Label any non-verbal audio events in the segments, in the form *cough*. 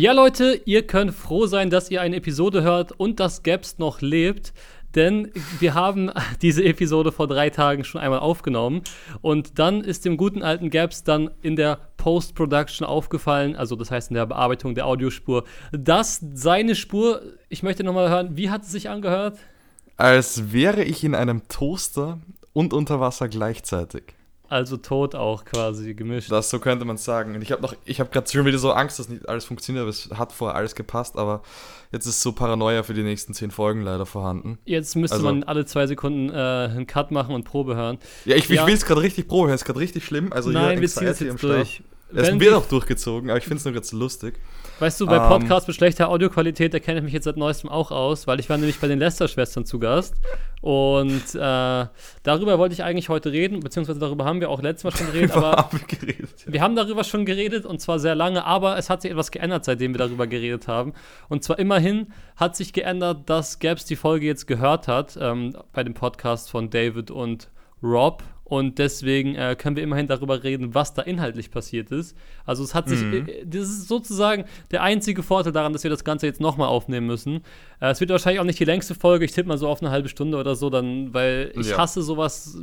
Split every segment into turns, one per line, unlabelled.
Ja, Leute, ihr könnt froh sein, dass ihr eine Episode hört und dass Gaps noch lebt. Denn wir haben *laughs* diese Episode vor drei Tagen schon einmal aufgenommen. Und dann ist dem guten alten Gaps dann in der Post-Production aufgefallen, also das heißt in der Bearbeitung der Audiospur, dass seine Spur, ich möchte nochmal hören, wie hat es sich angehört?
Als wäre ich in einem Toaster und unter Wasser gleichzeitig.
Also tot auch quasi gemischt.
Das so könnte man sagen. Und ich habe noch, ich habe gerade schon wieder so Angst, dass nicht alles funktioniert, aber es hat vorher alles gepasst, aber jetzt ist so Paranoia für die nächsten zehn Folgen leider vorhanden.
Jetzt müsste
Also-
man alle zwei Sekunden äh, einen Cut machen und Probe hören.
Ja, ich,
Ja.
ich will es gerade richtig probieren, es ist gerade richtig schlimm. Also
Nein,
hier
wir ziehen es jetzt durch.
Es wird
wir-
auch durchgezogen, aber ich finde es nur ganz lustig.
Weißt du, bei
Ähm.
Podcasts mit schlechter Audioqualität, da kenne ich mich jetzt seit neuestem auch aus, weil ich war nämlich bei den Lester-Schwestern zu Gast. Und äh, darüber wollte ich eigentlich heute reden, beziehungsweise darüber haben wir auch letztes Mal schon *laughs* geredet, aber
wir geredet.
wir haben darüber schon geredet und zwar sehr lange, aber es hat sich etwas geändert, seitdem wir darüber geredet haben. Und zwar immerhin hat sich geändert, dass Gabs die Folge jetzt gehört hat ähm, bei dem Podcast von David und Rob. Und deswegen äh, können wir immerhin darüber reden, was da inhaltlich passiert ist. Also es hat sich, äh, das ist sozusagen der einzige Vorteil daran, dass wir das Ganze jetzt nochmal aufnehmen müssen. Äh, es wird wahrscheinlich auch nicht die längste Folge, ich tippe mal so auf eine halbe Stunde oder so, dann, weil ich
Ja.
hasse sowas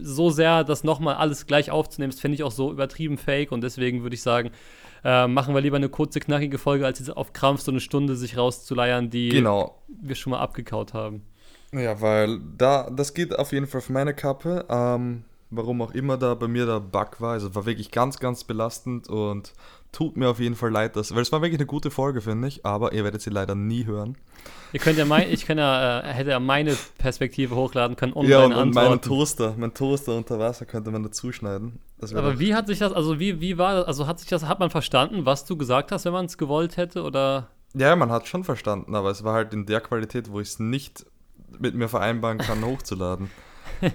so sehr, das nochmal alles gleich aufzunehmen. Das finde ich auch so übertrieben fake und deswegen würde ich sagen, äh, machen wir lieber eine kurze, knackige Folge, als jetzt auf Krampf so eine Stunde sich rauszuleiern, die
Genau.
wir schon mal abgekaut haben.
Ja, weil da, das geht auf jeden Fall auf meine Kappe. Ähm, warum auch immer da bei mir der Bug war. Also war wirklich ganz, ganz belastend und tut mir auf jeden Fall leid, dass, weil es war wirklich eine gute Folge, finde ich, aber ihr werdet sie leider nie hören.
Ihr könnt ja mein, ich kann ja, äh, hätte ja meine Perspektive hochladen können und
ja, und,
meine
und meinen
Antworten.
Toaster, mein Toaster unter Wasser könnte man dazu schneiden.
Aber wie hat sich das, also wie, wie war das, also hat sich das, hat man verstanden, was du gesagt hast, wenn man es gewollt hätte oder?
Ja, man hat schon verstanden, aber es war halt in der Qualität, wo ich es nicht mit mir vereinbaren kann, hochzuladen. *laughs*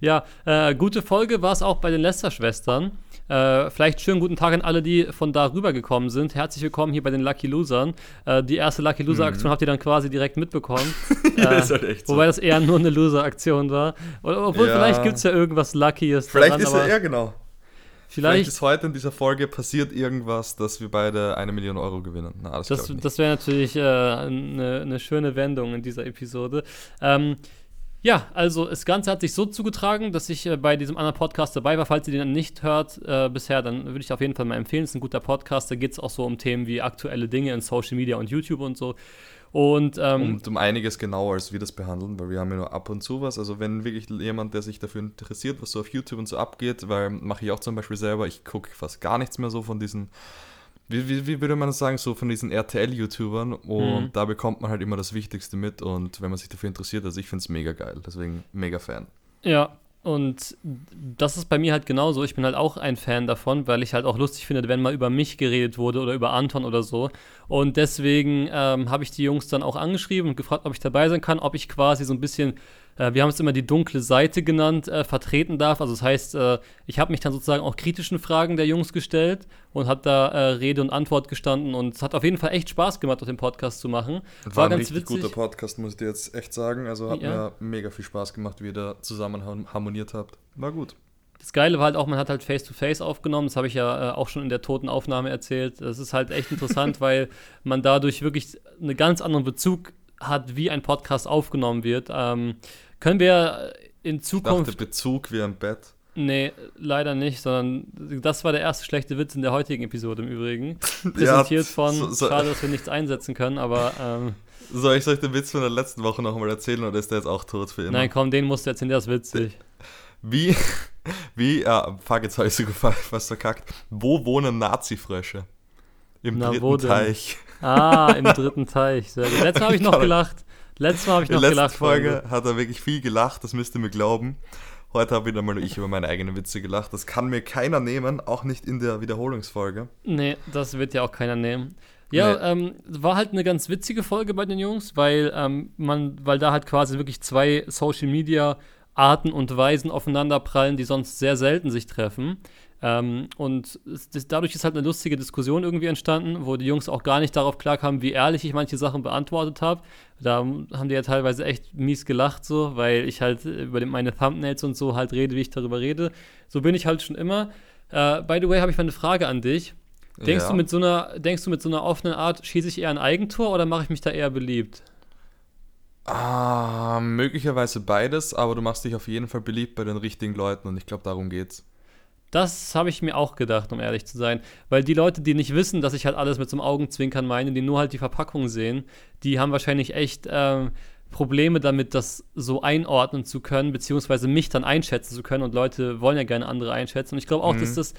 Ja, äh, gute Folge war es auch bei den Lester-Schwestern. Äh, vielleicht schönen guten Tag an alle, die von da rübergekommen sind. Herzlich willkommen hier bei den Lucky Losern. Äh, die erste Lucky Loser-Aktion habt ihr dann quasi direkt mitbekommen.
Mhm. *laughs* Ja,
Äh,
ist halt echt so.
Wobei das eher nur eine Loser-Aktion war. Obwohl,
Ja.
vielleicht gibt es ja irgendwas Luckyes.
Vielleicht
daran,
ist er, ja genau. Vielleicht
Vielleicht,
ist heute in dieser Folge passiert irgendwas, dass wir beide eine Million Euro gewinnen. Na, das,
das, das wäre natürlich äh, eine, eine schöne Wendung in dieser Episode. Ähm, ja, also das Ganze hat sich so zugetragen, dass ich äh, bei diesem anderen Podcast dabei war. Falls ihr den nicht hört äh, bisher, dann würde ich auf jeden Fall mal empfehlen. Es ist ein guter Podcast. Da geht es auch so um Themen wie aktuelle Dinge in Social Media und YouTube und so. Und ähm,
und um einiges genauer, als wir das behandeln, weil wir haben ja nur ab und zu was. Also wenn wirklich jemand, der sich dafür interessiert, was so auf YouTube und so abgeht, weil mache ich auch zum Beispiel selber, ich gucke fast gar nichts mehr so von diesen, wie, wie, wie würde man das sagen, so von diesen RTL-YouTubern und
Mhm.
da bekommt man halt immer das Wichtigste mit und wenn man sich dafür interessiert, also ich finde es mega geil, deswegen mega Fan.
Ja, und das ist bei mir halt genauso. Ich bin halt auch ein Fan davon, weil ich halt auch lustig finde, wenn mal über mich geredet wurde oder über Anton oder so. Und deswegen ähm, habe ich die Jungs dann auch angeschrieben und gefragt, ob ich dabei sein kann, ob ich quasi so ein bisschen, äh, wir haben es immer die dunkle Seite genannt, äh, vertreten darf. Also das heißt, äh, ich habe mich dann sozusagen auch kritischen Fragen der Jungs gestellt und habe da äh, Rede und Antwort gestanden. Und es hat auf jeden Fall echt Spaß gemacht, auch den Podcast zu machen.
War, ein richtig guter Podcast, muss ich dir jetzt echt sagen. Also hat
Ja.
mir mega viel Spaß gemacht, wie ihr da zusammen har- harmoniert habt. War gut.
Das Geile war halt auch, man hat halt Face-to-Face aufgenommen. Das habe ich ja äh, auch schon in der toten Aufnahme erzählt. Das ist halt echt interessant, *laughs* weil man dadurch wirklich einen ganz anderen Bezug hat, wie ein Podcast aufgenommen wird. Ähm, können wir in
Ich dachte,
Zukunft.
Bezug wie ein Bett.
Nee, leider nicht, sondern das war der erste schlechte Witz in der heutigen Episode im Übrigen. *laughs*
Ja,
Präsentiert von,
so- so-
schade, dass wir nichts einsetzen können, aber ähm,
Soll ich euch den Witz von der letzten Woche nochmal erzählen oder ist der jetzt auch tot für immer?
nein, komm, den musst du erzählen, der ist witzig.
Wie, *laughs* wie, ja, fuck, jetzt habe ich sogar fa- *laughs* fast verkackt. Wo wohnen Nazi-Frösche? Im
Na,
dritten? Teich.
Ah, im dritten Teich. Sehr gut. Letztes Mal habe ich noch gelacht. Letztes Mal habe ich
In
noch
der letzten
gelacht.
Folge hat er wirklich viel gelacht, das müsst ihr mir glauben. Heute habe wieder mal nur ich über meine eigenen Witze gelacht. Das kann mir keiner nehmen, auch nicht in der Wiederholungsfolge.
Nee, das wird ja auch keiner nehmen. Ja,
Nee.
ähm, war halt eine ganz witzige Folge bei den Jungs, weil ähm, man, weil da halt quasi wirklich zwei Social Media Arten und Weisen aufeinander prallen, die sonst sehr selten sich treffen. Ähm, und es, das, dadurch ist halt eine lustige Diskussion irgendwie entstanden, wo die Jungs auch gar nicht darauf klarkamen, wie ehrlich ich manche Sachen beantwortet habe. Da haben die ja teilweise echt mies gelacht, so, weil ich halt über meine Thumbnails und so halt rede, wie ich darüber rede. So bin ich halt schon immer. Äh, by the way, habe ich mal eine Frage an dich. Denkst,
Ja.
du mit so einer, denkst du mit so einer offenen Art, schieße ich eher ein Eigentor oder mache ich mich da eher beliebt?
Ah, möglicherweise beides, aber du machst dich auf jeden Fall beliebt bei den richtigen Leuten und ich glaube, darum geht's.
Das habe ich mir auch gedacht, um ehrlich zu sein. Weil die Leute, die nicht wissen, dass ich halt alles mit so einem Augenzwinkern meine, die nur halt die Verpackung sehen, die haben wahrscheinlich echt ähm, Probleme damit, das so einordnen zu können, beziehungsweise mich dann einschätzen zu können. Und Leute wollen ja gerne andere einschätzen. Und ich glaube auch,
Mhm.
dass das,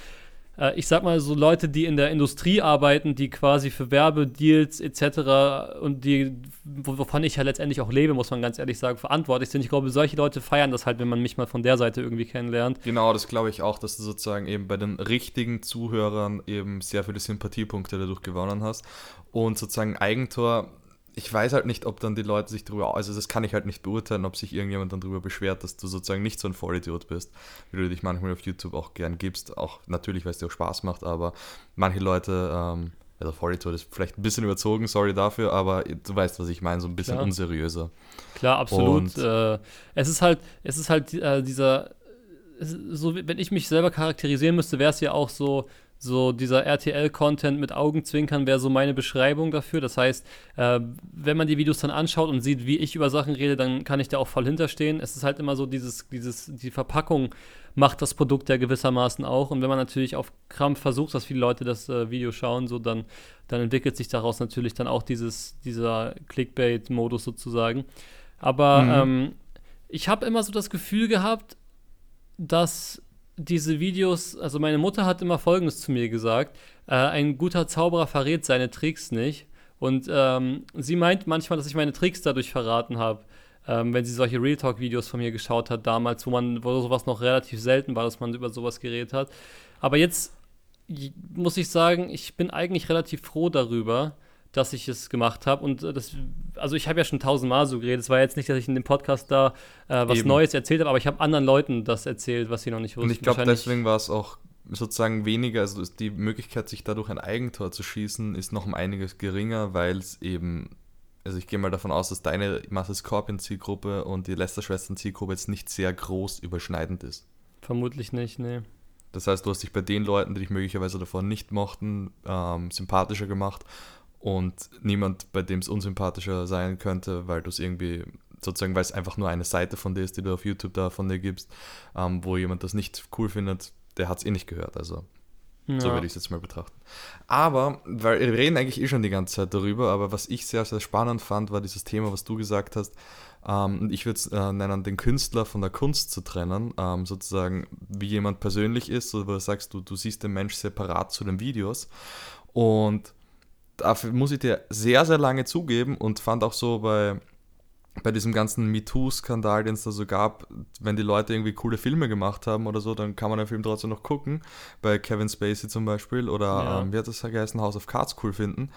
äh, ich sag mal, so Leute, die in der Industrie arbeiten, die quasi für Werbedeals etc. und die, wo- wovon ich ja letztendlich auch lebe, muss man ganz ehrlich sagen, verantwortlich sind. Ich glaube, solche Leute feiern das halt, wenn man mich mal von der Seite irgendwie kennenlernt.
Genau, das glaube ich auch, dass du sozusagen eben bei den richtigen Zuhörern eben sehr viele Sympathiepunkte dadurch gewonnen hast. Und sozusagen Eigentor, ich weiß halt nicht, ob dann die Leute sich darüber, also das kann ich halt nicht beurteilen, ob sich irgendjemand dann darüber beschwert, dass du sozusagen nicht so ein Vollidiot bist, wie du dich manchmal auf YouTube auch gern gibst. Auch natürlich, weil es dir auch Spaß macht, aber manche Leute, ähm, also Vollidiot ist vielleicht ein bisschen überzogen, sorry dafür, aber du weißt, was ich meine, so ein bisschen
Klar.
unseriöser.
Klar, absolut.
Und-
Äh, es ist halt, es ist halt äh, dieser, so wenn ich mich selber charakterisieren müsste, wäre es ja auch so, so dieser RTL-Content mit Augenzwinkern wäre so meine Beschreibung dafür. Das heißt, äh, wenn man die Videos dann anschaut und sieht, wie ich über Sachen rede, dann kann ich da auch voll hinterstehen. Es ist halt immer so dieses, dieses, die Verpackung macht das Produkt ja gewissermaßen auch. Und wenn man natürlich auf Krampf versucht, dass viele Leute das äh, Video schauen, so dann, dann entwickelt sich daraus natürlich dann auch dieses, dieser Clickbait-Modus sozusagen. Aber
Mhm.
ähm, ich habe immer so das Gefühl gehabt, dass diese Videos, also meine Mutter hat immer Folgendes zu mir gesagt, äh, ein guter Zauberer verrät seine Tricks nicht. Und ähm, sie meint manchmal, dass ich meine Tricks dadurch verraten habe, ähm, wenn sie solche Real Talk-Videos von mir geschaut hat damals, wo man, wo sowas noch relativ selten war, dass man über sowas geredet hat. Aber jetzt muss ich sagen, ich bin eigentlich relativ froh darüber, dass ich es gemacht habe. Und äh, das, also ich habe ja schon tausendmal so geredet. Es war jetzt nicht, dass ich in dem Podcast da äh, was
Eben.
Neues erzählt habe, aber ich habe anderen Leuten das erzählt, was sie noch nicht wussten.
Und ich glaube, deswegen war es auch sozusagen weniger, also die Möglichkeit, sich dadurch ein Eigentor zu schießen, ist noch um einiges geringer, weil es eben, also ich gehe mal davon aus, dass deine Masse Scorpion-Zielgruppe und die Lester-Schwestern-Zielgruppe jetzt nicht sehr groß überschneidend ist.
Vermutlich nicht, nee.
Das heißt, du hast dich bei den Leuten, die dich möglicherweise davor nicht mochten, ähm, sympathischer gemacht und niemand, bei dem es unsympathischer sein könnte, weil du es irgendwie sozusagen, weil es einfach nur eine Seite von dir ist, die du auf YouTube da von dir gibst, ähm, wo jemand das nicht cool findet, der hat es eh nicht gehört. Also so
Ja.
würde ich es jetzt mal betrachten. Aber, weil wir reden eigentlich eh schon die ganze Zeit darüber, aber was ich sehr, sehr spannend fand, war dieses Thema, was du gesagt hast. Ähm, und ich würde es äh, nennen, den Künstler von der Kunst zu trennen. Ähm, sozusagen, wie jemand persönlich ist, oder wo du sagst, du, du siehst den Mensch separat zu den Videos. Und dafür muss ich dir sehr, sehr lange zugeben und fand auch so bei, bei diesem ganzen MeToo-Skandal, den es da so gab, wenn die Leute irgendwie coole Filme gemacht haben oder so, dann kann man den Film trotzdem noch gucken. Bei Kevin Spacey zum Beispiel oder
Ja.
ähm, wie hat das geheißen, House of Cards cool finden.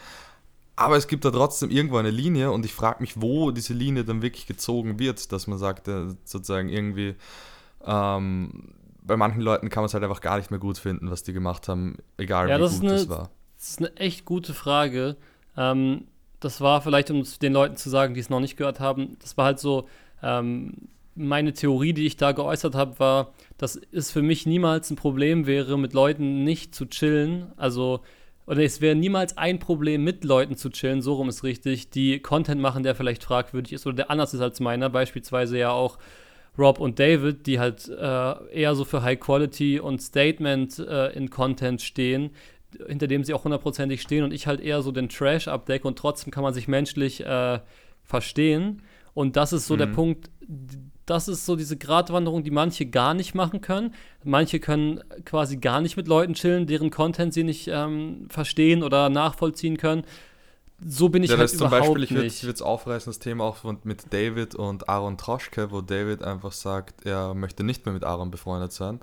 Aber es gibt da trotzdem irgendwo eine Linie und ich frage mich, wo diese Linie dann wirklich gezogen wird, dass man sagt, äh, sozusagen irgendwie, ähm, bei manchen Leuten kann man es halt einfach gar nicht mehr gut finden, was die gemacht haben, egal
Ja,
wie
das
gut
eine-
es war.
Das ist eine echt gute Frage. Ähm, das war vielleicht, um es den Leuten zu sagen, die es noch nicht gehört haben, das war halt so, ähm, meine Theorie, die ich da geäußert habe, war, dass es für mich niemals ein Problem wäre, mit Leuten nicht zu chillen. Also, oder es wäre niemals ein Problem, mit Leuten zu chillen, so rum ist richtig, die Content machen, der vielleicht fragwürdig ist oder der anders ist als meiner. Beispielsweise ja auch Rob und David, die halt äh, eher so für High Quality und Statement äh, in Content stehen, hinter dem sie auch hundertprozentig stehen und ich halt eher so den Trash abdecke und trotzdem kann man sich menschlich äh, verstehen. Und das ist so der
Mhm.
Punkt, d- das ist so diese Gratwanderung, die manche gar nicht machen können. Manche können quasi gar nicht mit Leuten chillen, deren Content sie nicht ähm, verstehen oder nachvollziehen können. So bin ich
Ja,
halt überhaupt
Beispiel, ich würde
nicht.
es aufreißen, das Thema auch mit David und Aaron Troschke, wo David einfach sagt, er möchte nicht mehr mit Aaron befreundet sein.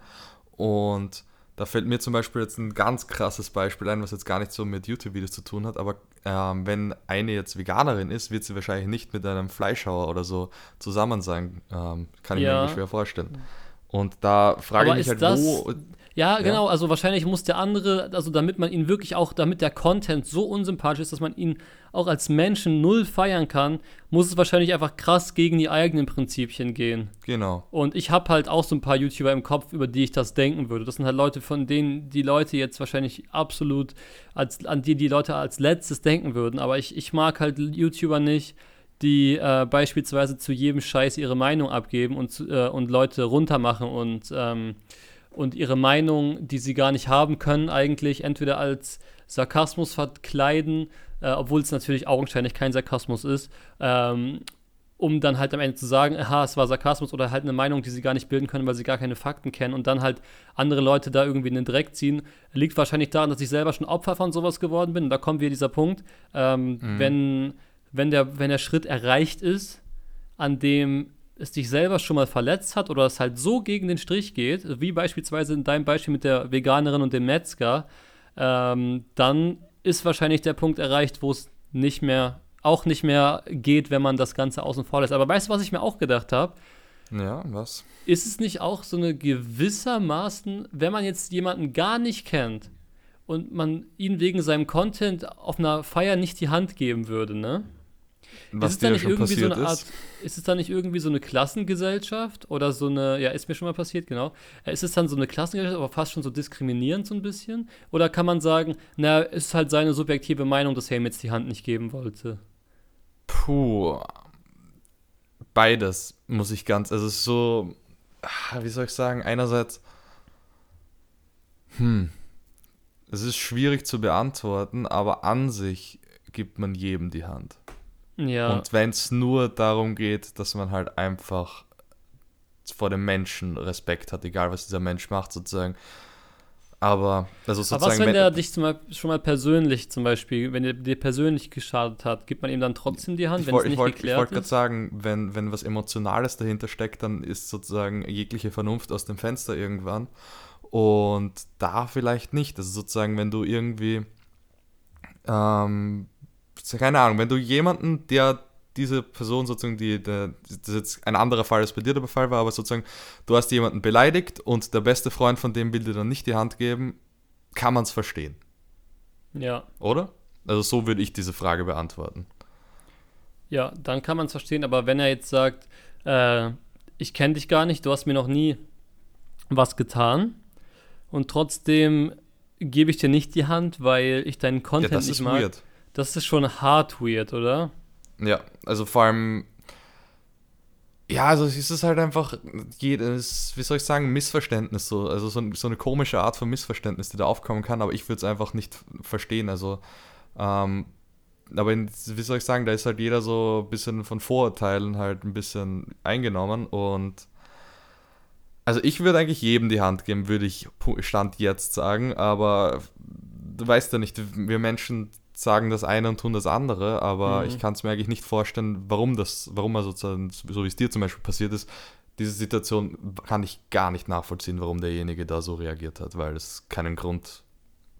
Und da fällt mir zum Beispiel jetzt ein ganz krasses Beispiel ein, was jetzt gar nicht so mit YouTube-Videos zu tun hat, aber ähm, wenn eine jetzt Veganerin ist, wird sie wahrscheinlich nicht mit einem Fleischhauer oder so zusammen sein. Ähm, kann ich mir
Ja.
irgendwie schwer vorstellen. Und da frage ich
Aber
mich
ist
halt,
das-
wo.
Ja, genau, ja. also wahrscheinlich muss der andere, also damit man ihn wirklich auch, damit der Content so unsympathisch ist, dass man ihn auch als Menschen null feiern kann, muss es wahrscheinlich einfach krass gegen die eigenen Prinzipien gehen.
Genau.
Und ich habe halt auch so ein paar YouTuber im Kopf, über die ich das denken würde. Das sind halt Leute, von denen die Leute jetzt wahrscheinlich absolut, als, an die die Leute als letztes denken würden. Aber ich, ich mag halt YouTuber nicht, die äh, beispielsweise zu jedem Scheiß ihre Meinung abgeben und, äh, und Leute runtermachen und, ähm, und ihre Meinung, die sie gar nicht haben können, eigentlich entweder als Sarkasmus verkleiden, äh, obwohl es natürlich augenscheinlich kein Sarkasmus ist, ähm, um dann halt am Ende zu sagen, aha, es war Sarkasmus oder halt eine Meinung, die sie gar nicht bilden können, weil sie gar keine Fakten kennen und dann halt andere Leute da irgendwie in den Dreck ziehen, liegt wahrscheinlich daran, dass ich selber schon Opfer von sowas geworden bin. Und da kommen wir dieser Punkt, ähm, mhm. wenn wenn der, wenn der Schritt erreicht ist, an dem es dich selber schon mal verletzt hat oder es halt so gegen den Strich geht, wie beispielsweise in deinem Beispiel mit der Veganerin und dem Metzger, ähm, dann ist wahrscheinlich der Punkt erreicht, wo es nicht mehr, auch nicht mehr geht, wenn man das Ganze außen vor lässt. Aber weißt du, was ich mir auch gedacht habe?
Ja, was?
Ist es nicht auch so eine gewissermaßen, wenn man jetzt jemanden gar nicht kennt und man ihn wegen seinem Content auf einer Feier nicht die Hand geben würde, ne?
Was ist es da nicht irgendwie so
eine Art, ist? ist es da nicht irgendwie so eine Klassengesellschaft oder so eine, ja, ist mir schon mal passiert, genau. Äh, ist es dann so eine Klassengesellschaft, aber fast schon so diskriminierend so ein bisschen? Oder kann man sagen, na, ist halt seine subjektive Meinung, dass er ihm jetzt die Hand nicht geben wollte?
Puh. Beides, muss ich ganz, also so, ah, wie soll ich sagen, einerseits, hm, es ist schwierig zu beantworten, aber an sich gibt man jedem die Hand.
Ja.
Und wenn es nur darum geht, dass man halt einfach vor dem Menschen Respekt hat, egal was dieser Mensch macht, sozusagen. Aber, also sozusagen.
Aber was, wenn der dich zum Beispiel, schon mal persönlich, zum Beispiel, wenn er dir persönlich geschadet hat, gibt man ihm dann trotzdem die Hand, wenn es nicht wollt, geklärt
Ich wollte gerade sagen, wenn, wenn was Emotionales dahinter steckt, dann ist sozusagen jegliche Vernunft aus dem Fenster irgendwann. Und da vielleicht nicht. Also sozusagen, wenn du irgendwie ähm, keine Ahnung, wenn du jemanden, der diese Person sozusagen, die, der, das ist jetzt ein anderer Fall, als bei dir der Fall war, aber sozusagen, du hast jemanden beleidigt und der beste Freund von dem will dir dann nicht die Hand geben, kann man es verstehen.
Ja.
Oder? Also so würde ich diese Frage beantworten.
Ja, dann kann man es verstehen, aber wenn er jetzt sagt, äh, ich kenne dich gar nicht, du hast mir noch nie was getan und trotzdem gebe ich dir nicht die Hand, weil ich deinen Content ja, das nicht ist mag. Weird. Das ist schon hart weird, oder?
Ja, also vor allem. Ja, also es ist halt einfach, jedes, wie soll ich sagen, Missverständnis so. Also so, so eine komische Art von Missverständnis, die da aufkommen kann, aber ich würde es einfach nicht verstehen. Also, ähm, aber in, wie soll ich sagen, da ist halt jeder so ein bisschen von Vorurteilen halt ein bisschen eingenommen und also ich würde eigentlich jedem die Hand geben, würde ich Stand jetzt sagen, aber du weißt ja nicht, wir Menschen sagen das eine und tun das andere, aber mhm. ich kann es mir eigentlich nicht vorstellen, warum das, warum er sozusagen, so wie es dir zum Beispiel passiert ist, diese Situation kann ich gar nicht nachvollziehen, warum derjenige da so reagiert hat, weil es keinen Grund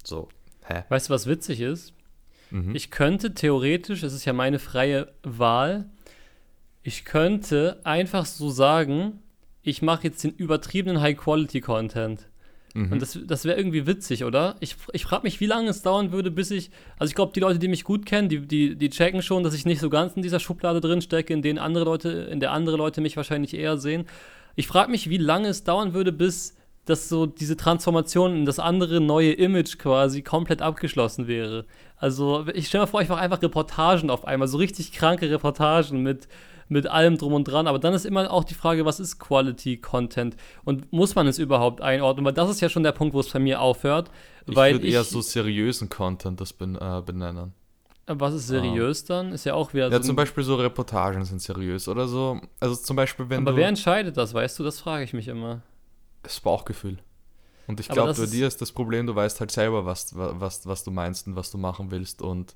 so.
Hä? Weißt du, was witzig ist? Mhm. Ich könnte theoretisch, es ist ja meine freie Wahl, ich könnte einfach so sagen, ich mache jetzt den übertriebenen High-Quality-Content. Mhm. Und das, das wäre irgendwie witzig, oder? Ich, ich frage mich, wie lange es dauern würde, bis ich. Also, ich glaube, die Leute, die mich gut kennen, die, die, die checken schon, dass ich nicht so ganz in dieser Schublade drin stecke, in, denen andere Leute, in der andere Leute mich wahrscheinlich eher sehen. Ich frage mich, wie lange es dauern würde, bis dass so diese Transformation in das andere neue Image quasi komplett abgeschlossen wäre. Also ich stelle mir vor, ich mache einfach Reportagen auf einmal, so richtig kranke Reportagen mit mit allem drum und dran. Aber dann ist immer auch die Frage, was ist Quality Content und muss man es überhaupt einordnen? Weil das ist ja schon der Punkt, wo es bei mir aufhört.
Ich würde eher so seriösen Content das ben, äh, benennen.
Was ist seriös ah. dann? Ist ja auch wieder.
Ja, so zum Beispiel so Reportagen sind seriös oder so. Also zum Beispiel, wenn.
Aber wer entscheidet das, weißt du? Das frage ich mich immer.
Das Bauchgefühl. Und ich glaube, bei dir ist das Problem, du weißt halt selber, was, was, was du meinst und was du machen willst. Und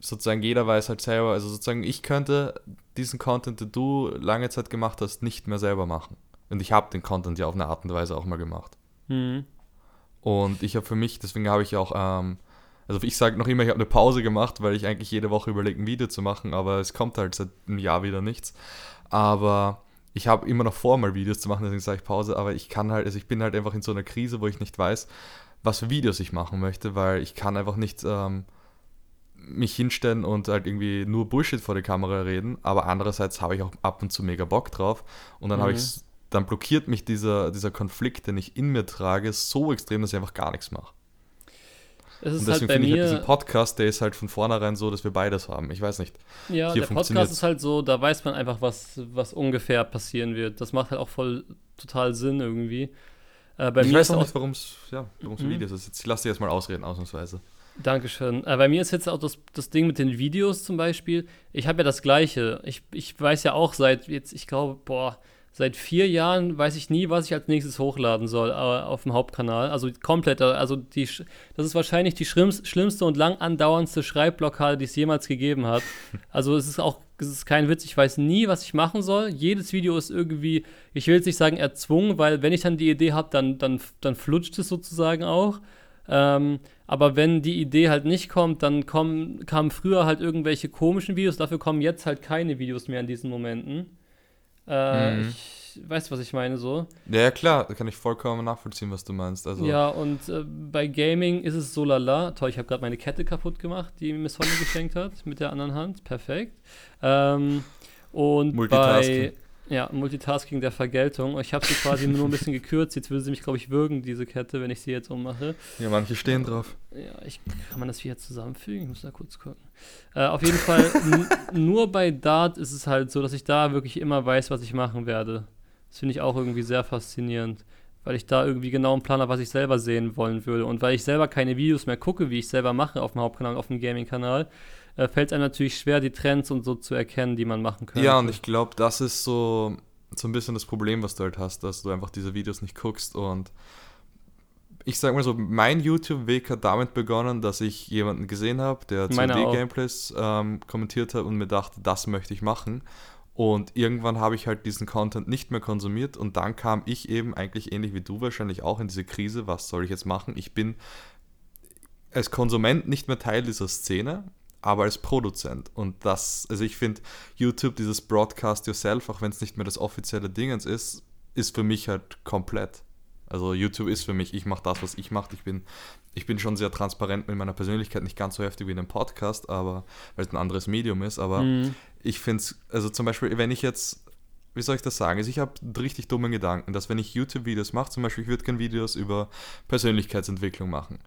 sozusagen jeder weiß halt selber, also sozusagen ich könnte diesen Content, den du lange Zeit gemacht hast, nicht mehr selber machen. Und ich habe den Content ja auf eine Art und Weise auch mal gemacht. Mhm. Und ich habe für mich, deswegen habe ich auch, ähm, also ich sage noch immer, ich habe eine Pause gemacht, weil ich eigentlich jede Woche überlege, ein Video zu machen, aber es kommt halt seit einem Jahr wieder nichts. Aber ich habe immer noch vor, mal Videos zu machen, deswegen sage ich Pause, aber ich kann halt, also ich bin halt einfach in so einer Krise, wo ich nicht weiß, was für Videos ich machen möchte, weil ich kann einfach nicht ähm, mich hinstellen und halt irgendwie nur Bullshit vor der Kamera reden, aber andererseits habe ich auch ab und zu mega Bock drauf und dann mhm. habe ich dann blockiert mich dieser, dieser Konflikt, den ich in mir trage, so extrem, dass ich einfach gar nichts mache. Und deswegen halt finde ich halt diesen Podcast, der ist halt von vornherein so, dass wir beides haben. Ich weiß nicht.
Ja, der Podcast ist halt so, da weiß man einfach, was, was ungefähr passieren wird. Das macht halt auch voll total Sinn irgendwie.
Äh, ich weiß auch nicht, warum es ja, so mhm. Videos ist. Jetzt, ich lasse dich jetzt mal ausreden, ausnahmsweise.
Dankeschön. Äh, bei mir ist jetzt auch das, das Ding mit den Videos zum Beispiel. Ich habe ja das Gleiche. Ich, ich weiß ja auch seit jetzt, ich glaube, boah, seit vier Jahren weiß ich nie, was ich als nächstes hochladen soll auf dem Hauptkanal. Also komplett, also die, das ist wahrscheinlich die schlimmste und lang andauerndste Schreibblockade, die es jemals gegeben hat. *laughs* Also es ist auch, es ist kein Witz, ich weiß nie, was ich machen soll. Jedes Video ist irgendwie, ich will jetzt nicht sagen erzwungen, weil wenn ich dann die Idee habe, dann, dann, dann flutscht es sozusagen auch. Ähm, aber wenn die Idee halt nicht kommt, dann kommen, kamen früher halt irgendwelche komischen Videos, dafür kommen jetzt halt keine Videos mehr in diesen Momenten. Äh, mhm. Ich weiß, was ich meine, so.
Ja, klar, da kann ich vollkommen nachvollziehen, was du meinst. Also
ja, und äh, bei Gaming ist es so lala. Toll, ich habe gerade meine Kette kaputt gemacht, die Miss Holly geschenkt hat, mit der anderen Hand. Perfekt. Ähm, und bei ja, Multitasking der Vergeltung. Ich habe sie quasi nur ein bisschen gekürzt. Jetzt würde sie mich, glaube ich, würgen, diese Kette, wenn ich sie jetzt ummache.
Ja, manche stehen drauf.
Ja, ich, kann man das hier zusammenfügen? Ich muss da kurz gucken. Äh, auf jeden Fall, nur bei Dart ist es halt so, dass ich da wirklich immer weiß, was ich machen werde. Das finde ich auch irgendwie sehr faszinierend. Weil ich da irgendwie genau einen Plan habe, was ich selber sehen wollen würde. Und weil ich selber keine Videos mehr gucke, wie ich selber mache auf dem Hauptkanal, auf dem Gaming-Kanal, äh, fällt es einem natürlich schwer, die Trends und so zu erkennen, die man machen könnte.
Ja, und ich glaube, das ist so, so ein bisschen das Problem, was du halt hast, dass du einfach diese Videos nicht guckst und ich sag mal so, mein YouTube-Weg hat damit begonnen, dass ich jemanden gesehen habe, der 2D-Gameplays ähm, kommentiert hat und mir dachte, das möchte ich machen. Und irgendwann habe ich halt diesen Content nicht mehr konsumiert und dann kam ich eben eigentlich ähnlich wie du wahrscheinlich auch in diese Krise, was soll ich jetzt machen? Ich bin als Konsument nicht mehr Teil dieser Szene aber als Produzent. Und das, also ich finde, YouTube, dieses Broadcast Yourself, auch wenn es nicht mehr das offizielle Dingens ist, ist für mich halt komplett. Also YouTube ist für mich, ich mache das, was ich mache. Ich bin, ich bin schon sehr transparent mit meiner Persönlichkeit, nicht ganz so heftig wie in einem Podcast, aber weil es ein anderes Medium ist. Aber mhm. ich finde es, also zum Beispiel, wenn ich jetzt, wie soll ich das sagen? Also ich habe richtig dummen Gedanken, dass wenn ich YouTube-Videos mache, zum Beispiel, ich würde gerne Videos über Persönlichkeitsentwicklung machen.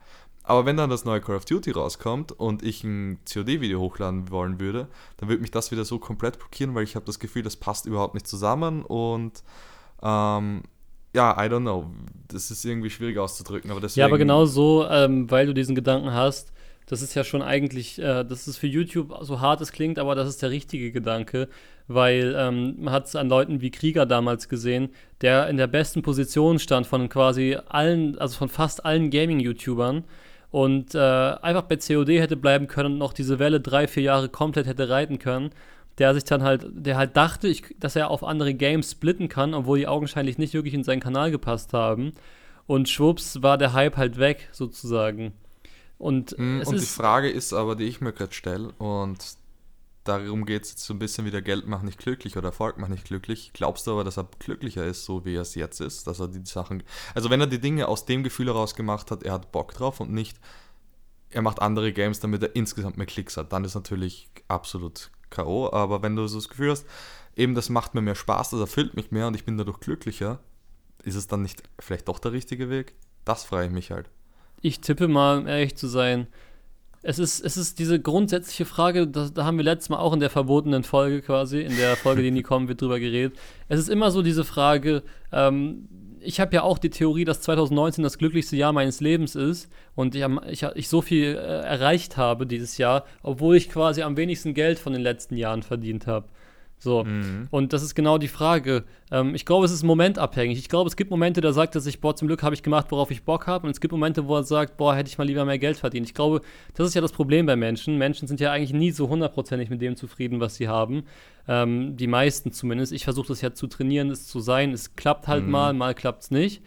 Aber wenn dann das neue Call of Duty rauskommt und ich ein COD-Video hochladen wollen würde, dann würde mich das wieder so komplett blockieren, weil ich habe das Gefühl, das passt überhaupt nicht zusammen und ähm, ja, I don't know. Das ist irgendwie schwierig auszudrücken, aber deswegen.
Ja, aber genau so, ähm, weil du diesen Gedanken hast, das ist ja schon eigentlich, äh, das ist für YouTube so hart es klingt, aber das ist der richtige Gedanke, weil ähm, man hat es an Leuten wie Krieger damals gesehen, der in der besten Position stand von quasi allen, also von fast allen Gaming-YouTubern und äh, einfach bei COD hätte bleiben können und noch diese Welle drei, vier Jahre komplett hätte reiten können, der sich dann halt, der halt dachte, ich, dass er auf andere Games splitten kann, obwohl die augenscheinlich nicht wirklich in seinen Kanal gepasst haben. Und schwupps war der Hype halt weg, sozusagen. Und,
mm, und die Frage ist aber, die ich mir gerade stelle, und darum geht es jetzt so ein bisschen wieder Geld macht nicht glücklich oder Erfolg macht nicht glücklich. Glaubst du aber, dass er glücklicher ist, so wie er es jetzt ist? Dass er die Sachen. Also wenn er die Dinge aus dem Gefühl heraus gemacht hat, er hat Bock drauf und nicht, er macht andere Games, damit er insgesamt mehr Klicks hat, dann ist natürlich absolut K.O. Aber wenn du so das Gefühl hast, eben das macht mir mehr Spaß, das erfüllt mich mehr und ich bin dadurch glücklicher, ist es dann nicht vielleicht doch der richtige Weg? Das frage ich mich halt.
Ich tippe mal, um ehrlich zu sein, es ist, es ist diese grundsätzliche Frage, das, da haben wir letztes Mal auch in der verbotenen Folge quasi, in der Folge, die nie *laughs* kommen wird, drüber geredet. Es ist immer so diese Frage, ähm, ich habe ja auch die Theorie, dass 2019 das glücklichste Jahr meines Lebens ist und ich, ich, ich so viel äh, erreicht habe dieses Jahr, obwohl ich quasi am wenigsten Geld von den letzten Jahren verdient habe. So. Mhm. Und das ist genau die Frage. Ähm, ich glaube, es ist momentabhängig. Ich glaube, es gibt Momente, da sagt er sich, boah, zum Glück habe ich gemacht, worauf ich Bock habe. Und es gibt Momente, wo er sagt, boah, hätte ich mal lieber mehr Geld verdient. Ich glaube, das ist ja das Problem bei Menschen. Menschen sind ja eigentlich nie so hundertprozentig mit dem zufrieden, was sie haben. Ähm, die meisten zumindest. Ich versuche das ja zu trainieren, es zu sein. Es klappt halt mhm. mal, mal klappt es nicht.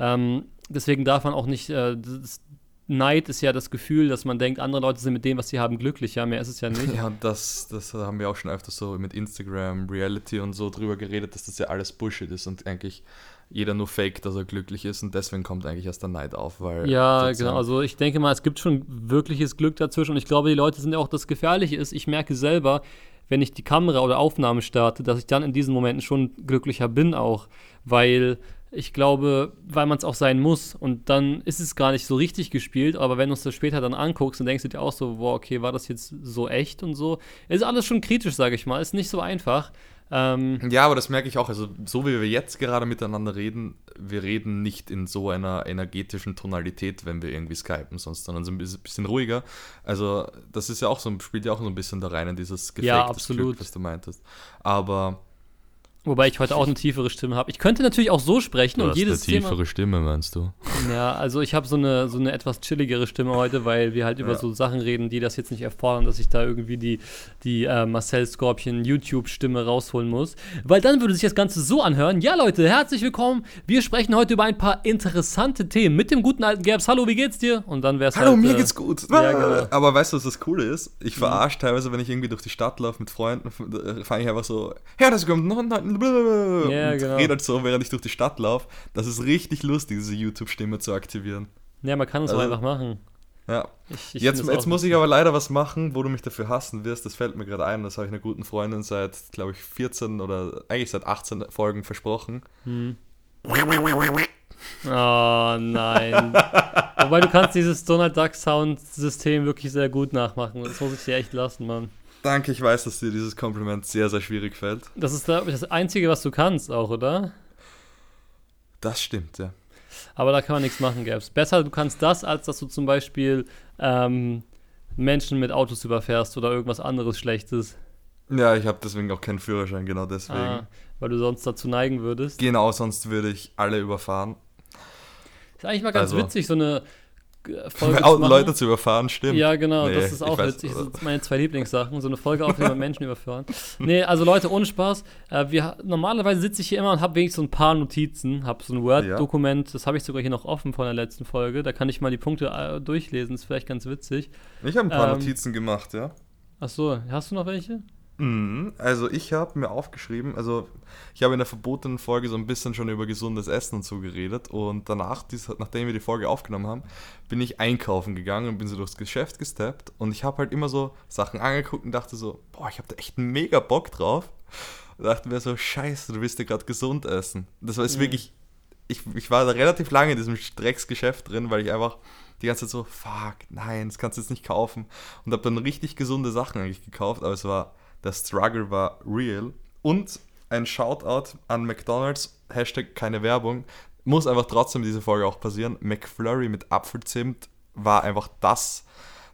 Ähm, deswegen darf man auch nicht äh, das, Neid ist ja das Gefühl, dass man denkt, andere Leute sind mit dem, was sie haben, glücklich. Ja, mehr ist es ja nicht. *laughs*
Ja, und das, das haben wir auch schon öfters so mit Instagram, Reality und so drüber geredet, dass das ja alles Bullshit ist und eigentlich jeder nur fake, dass er glücklich ist und deswegen kommt eigentlich erst der Neid auf, weil
Ja, genau. Also ich denke mal, es gibt schon wirkliches Glück dazwischen und ich glaube, die Leute sind ja auch das Gefährliche ist. Ich merke selber, wenn ich die Kamera oder Aufnahme starte, dass ich dann in diesen Momenten schon glücklicher bin auch, weil ich glaube, weil man es auch sein muss und dann ist es gar nicht so richtig gespielt, aber wenn du es das später dann anguckst, dann denkst du dir auch so, boah, okay, war das jetzt so echt und so. Ist alles schon kritisch, sage ich mal, ist nicht so einfach.
Ähm, ja, aber das merke ich auch. Also, so wie wir jetzt gerade miteinander reden, wir reden nicht in so einer energetischen Tonalität, wenn wir irgendwie skypen, sonst sondern so ein bisschen ruhiger. Also, das ist ja auch so, spielt ja auch so ein bisschen da rein in dieses
Gefecht, ja, absolut.
Glück, was du meintest. Aber
Wobei ich heute auch eine tiefere Stimme habe. Ich könnte natürlich auch so sprechen
du
und jedes
eine tiefere Thema, Stimme, meinst du?
Ja, also ich habe so eine, so eine etwas chilligere Stimme heute, weil wir halt über ja. so Sachen reden, die das jetzt nicht erfordern, dass ich da irgendwie die, die äh, Marcel Scorpion YouTube-Stimme rausholen muss. Weil dann würde sich das Ganze so anhören. Ja, Leute, herzlich willkommen. Wir sprechen heute über ein paar interessante Themen mit dem guten alten Gerbs. Hallo, wie geht's dir? Und dann wär's
Hallo, halt, mir äh, geht's gut. Ja, genau. Aber weißt du, was das Coole ist? Ich mhm. verarsche mhm. teilweise, wenn ich irgendwie durch die Stadt laufe mit Freunden, äh, fange ich einfach so, ja, das kommt noch ein ja, genau. redet halt so, während ich durch die Stadt laufe. Das ist richtig lustig, diese YouTube-Stimme zu aktivieren.
Ja, man kann es also, einfach machen.
Ja. Ich, ich jetzt jetzt muss ich aber leider was machen, wo du mich dafür hassen wirst. Das fällt mir gerade ein. Das habe ich einer guten Freundin seit, glaube ich, 14 oder eigentlich seit 18 Folgen versprochen. Hm.
Oh nein. *laughs* Wobei du kannst dieses Donald Duck Sound System wirklich sehr gut nachmachen. Das muss ich dir echt lassen, Mann.
Danke, ich weiß, dass dir dieses Kompliment sehr, sehr schwierig fällt.
Das ist das Einzige, was du kannst, auch, oder?
Das stimmt, ja.
Aber da kann man nichts machen, Gabs. Besser, du kannst das, als dass du zum Beispiel ähm, Menschen mit Autos überfährst oder irgendwas anderes Schlechtes.
Ja, ich habe deswegen auch keinen Führerschein, genau deswegen. Ah,
weil du sonst dazu neigen würdest.
Genau, sonst würde ich alle überfahren.
Ist eigentlich mal ganz also, witzig, so eine *laughs*
Folge zu Leute zu überfahren, stimmt.
Ja, genau, nee, das ist auch witzig. Das sind meine zwei Lieblingssachen. So eine Folge aufnehmen und Menschen überfahren. Nee, also Leute, ohne Spaß. Äh, wir, normalerweise sitze ich hier immer und habe wenigstens so ein paar Notizen. Habe so ein Word-Dokument, ja. das habe ich sogar hier noch offen von der letzten Folge. Da kann ich mal die Punkte äh, durchlesen, ist vielleicht ganz witzig.
Ich habe ein paar ähm, Notizen gemacht, ja.
Ach so, hast du noch welche?
Mhm. Also ich habe mir aufgeschrieben, also ich habe in der verbotenen Folge so ein bisschen schon über gesundes Essen und so geredet und danach, nachdem wir die Folge aufgenommen haben, bin ich einkaufen gegangen und bin so durchs Geschäft gesteppt und ich habe halt immer so Sachen angeguckt und dachte so, boah, ich habe da echt mega Bock drauf. Und dachte mir so, scheiße, du willst ja gerade gesund essen. Das war jetzt mhm. wirklich, ich, ich war da relativ lange in diesem Drecksgeschäft drin, weil ich einfach die ganze Zeit so, fuck, nein, das kannst du jetzt nicht kaufen. Und habe dann richtig gesunde Sachen eigentlich gekauft, aber es war der Struggle war real. Und ein Shoutout an McDonalds, Hashtag keine Werbung, muss einfach trotzdem diese Folge auch passieren. McFlurry mit Apfelzimt war einfach das,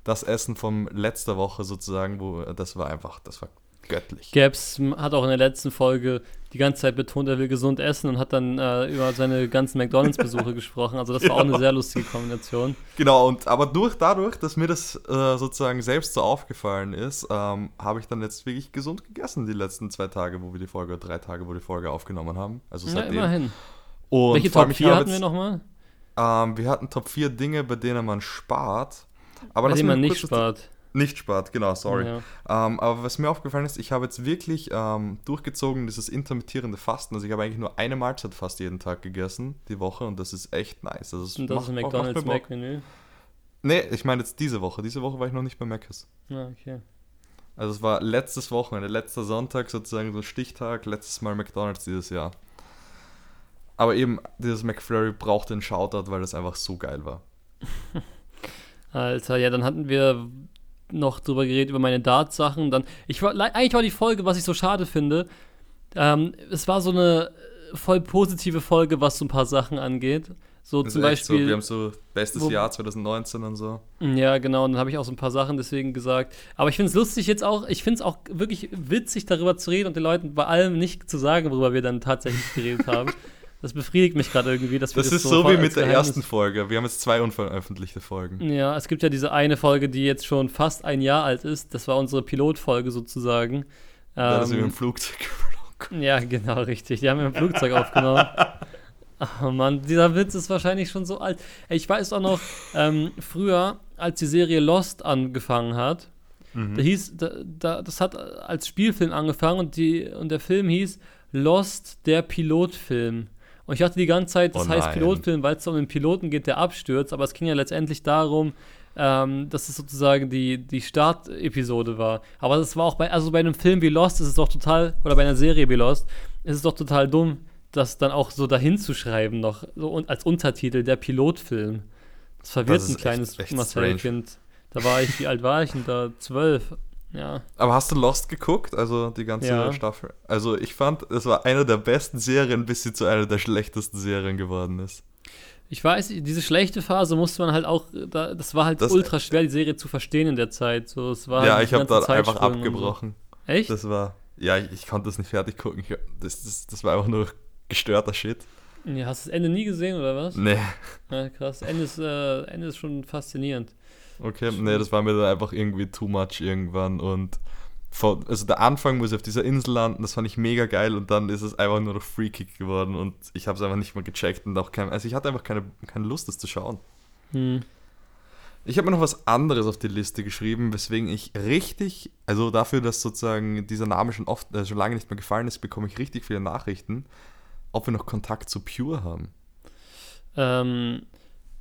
das Essen von letzter Woche sozusagen, wo das war einfach, das war göttlich.
Gabs hat auch in der letzten Folge die ganze Zeit betont, er will gesund essen und hat dann äh, über seine ganzen McDonalds-Besuche *laughs* gesprochen. Also das war ja. auch eine sehr lustige Kombination.
Genau, und aber durch dadurch, dass mir das äh, sozusagen selbst so aufgefallen ist, ähm, habe ich dann jetzt wirklich gesund gegessen die letzten zwei Tage, wo wir die Folge, drei Tage, wo wir die Folge aufgenommen haben. Also seitdem.
Ja, immerhin.
Und
Welche Top 4 hatten wir nochmal?
Ähm, wir hatten Top 4 Dinge, bei denen man spart. Aber
bei denen man nicht spart.
Nicht spart, genau, sorry. Ja. Ähm, aber was mir aufgefallen ist, ich habe jetzt wirklich ähm, durchgezogen dieses intermittierende Fasten. Also ich habe eigentlich nur eine Mahlzeit fast jeden Tag gegessen, die Woche, und das ist echt nice. Also
und das macht, ist ein McDonalds Mac-Menü?
Nee, ich meine jetzt diese Woche. Diese Woche war ich noch nicht bei Mc's.
Ah, okay.
Also es war letztes Wochenende, letzter Sonntag sozusagen so ein Stichtag, letztes Mal McDonalds dieses Jahr. Aber eben, dieses McFlurry braucht den Shoutout, weil das einfach so geil war. *laughs*
Alter, ja, dann hatten wir noch drüber geredet, über meine Darts-Sachen. Dann, ich war, eigentlich war die Folge, was ich so schade finde, ähm, es war so eine voll positive Folge, was so ein paar Sachen angeht. So zum Beispiel.
So, wir haben so bestes wo, Jahr 2019 und so.
Ja, genau. Und dann habe ich auch so ein paar Sachen deswegen gesagt. Aber ich finde es lustig jetzt auch, ich finde es auch wirklich witzig, darüber zu reden und den Leuten bei allem nicht zu sagen, worüber wir dann tatsächlich geredet haben. *laughs* Das befriedigt mich gerade irgendwie. Dass
wir das, das ist so, so wie mit der Geheimnis ersten Folge. Wir haben jetzt zwei unveröffentlichte Folgen.
Ja, es gibt ja diese eine Folge, die jetzt schon fast ein Jahr alt ist. Das war unsere Pilotfolge sozusagen.
Ja, ähm, sind wir im Flugzeug
geflogen. Ja, genau, richtig. Die haben wir im Flugzeug aufgenommen. *laughs* Oh Mann, dieser Witz ist wahrscheinlich schon so alt. Ich weiß auch noch, ähm, früher, als die Serie Lost angefangen hat, mhm. da hieß, da, da, das hat als Spielfilm angefangen und, die, und der Film hieß Lost, der Pilotfilm. Und ich dachte die ganze Zeit, das oh heißt Pilotfilm, weil es um den Piloten geht, der abstürzt, aber es ging ja letztendlich darum, ähm, dass es sozusagen die, die Startepisode war. Aber das war auch bei, also bei einem Film wie Lost ist es doch total, oder bei einer Serie wie Lost, ist es doch total dumm, das dann auch so dahin zu schreiben, noch so als Untertitel, der Pilotfilm. Das verwirrt das ein kleines Marcel-Kind. Da war ich, wie alt war ich denn da? Zwölf. Ja.
Aber hast du Lost geguckt? Also die ganze ja. Staffel? Also ich fand, es war eine der besten Serien, bis sie zu einer der schlechtesten Serien geworden ist.
Ich weiß, diese schlechte Phase musste man halt auch, das war halt das, ultra schwer, die Serie zu verstehen in der Zeit. So, es war
ja,
halt
ich habe dort einfach abgebrochen.
So. Echt?
Das war, ja, ich, ich konnte das nicht fertig gucken. Ich, das, das, das war einfach nur gestörter Shit.
Ja, hast du das Ende nie gesehen oder was?
Nee.
Ja, krass. Ende ist, äh, Ende ist schon faszinierend.
Okay, nee, das war mir dann einfach irgendwie too much irgendwann und von, also der Anfang, wo sie auf dieser Insel landen, das fand ich mega geil und dann ist es einfach nur noch Freekick geworden und ich habe es einfach nicht mehr gecheckt und auch kein, also ich hatte einfach keine, keine Lust, das zu schauen. Hm. Ich habe mir noch was anderes auf die Liste geschrieben, weswegen ich richtig, also dafür, dass sozusagen dieser Name schon oft, äh, schon lange nicht mehr gefallen ist, bekomme ich richtig viele Nachrichten, ob wir noch Kontakt zu Pure haben.
Ähm,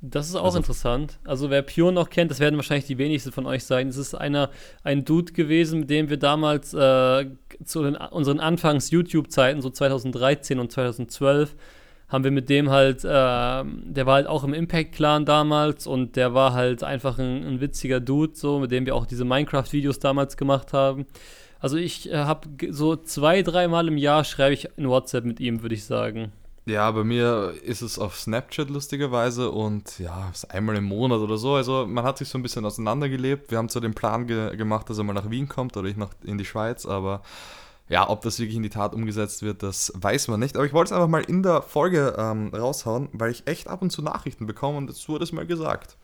das ist auch also, interessant. Also wer Pure noch kennt, das werden wahrscheinlich die wenigsten von euch sein. Es ist einer, ein Dude gewesen, mit dem wir damals äh, zu den, unseren Anfangs-YouTube-Zeiten, so 2013 und 2012, haben wir mit dem halt, äh, der war halt auch im Impact-Clan damals und der war halt einfach ein, ein witziger Dude, so, mit dem wir auch diese Minecraft-Videos damals gemacht haben. Also ich äh, habe so zwei, dreimal im Jahr schreibe ich in WhatsApp mit ihm, würde ich sagen.
Ja, bei mir ist es auf Snapchat lustigerweise und ja, ist einmal im Monat oder so. Also man hat sich so ein bisschen auseinandergelebt. Wir haben zwar den Plan ge gemacht, dass er mal nach Wien kommt oder ich nach in die Schweiz, aber ja, ob das wirklich in die Tat umgesetzt wird, das weiß man nicht. Aber ich wollte es einfach mal in der Folge ähm, raushauen, weil ich echt ab und zu Nachrichten bekomme und es wurde es mal gesagt.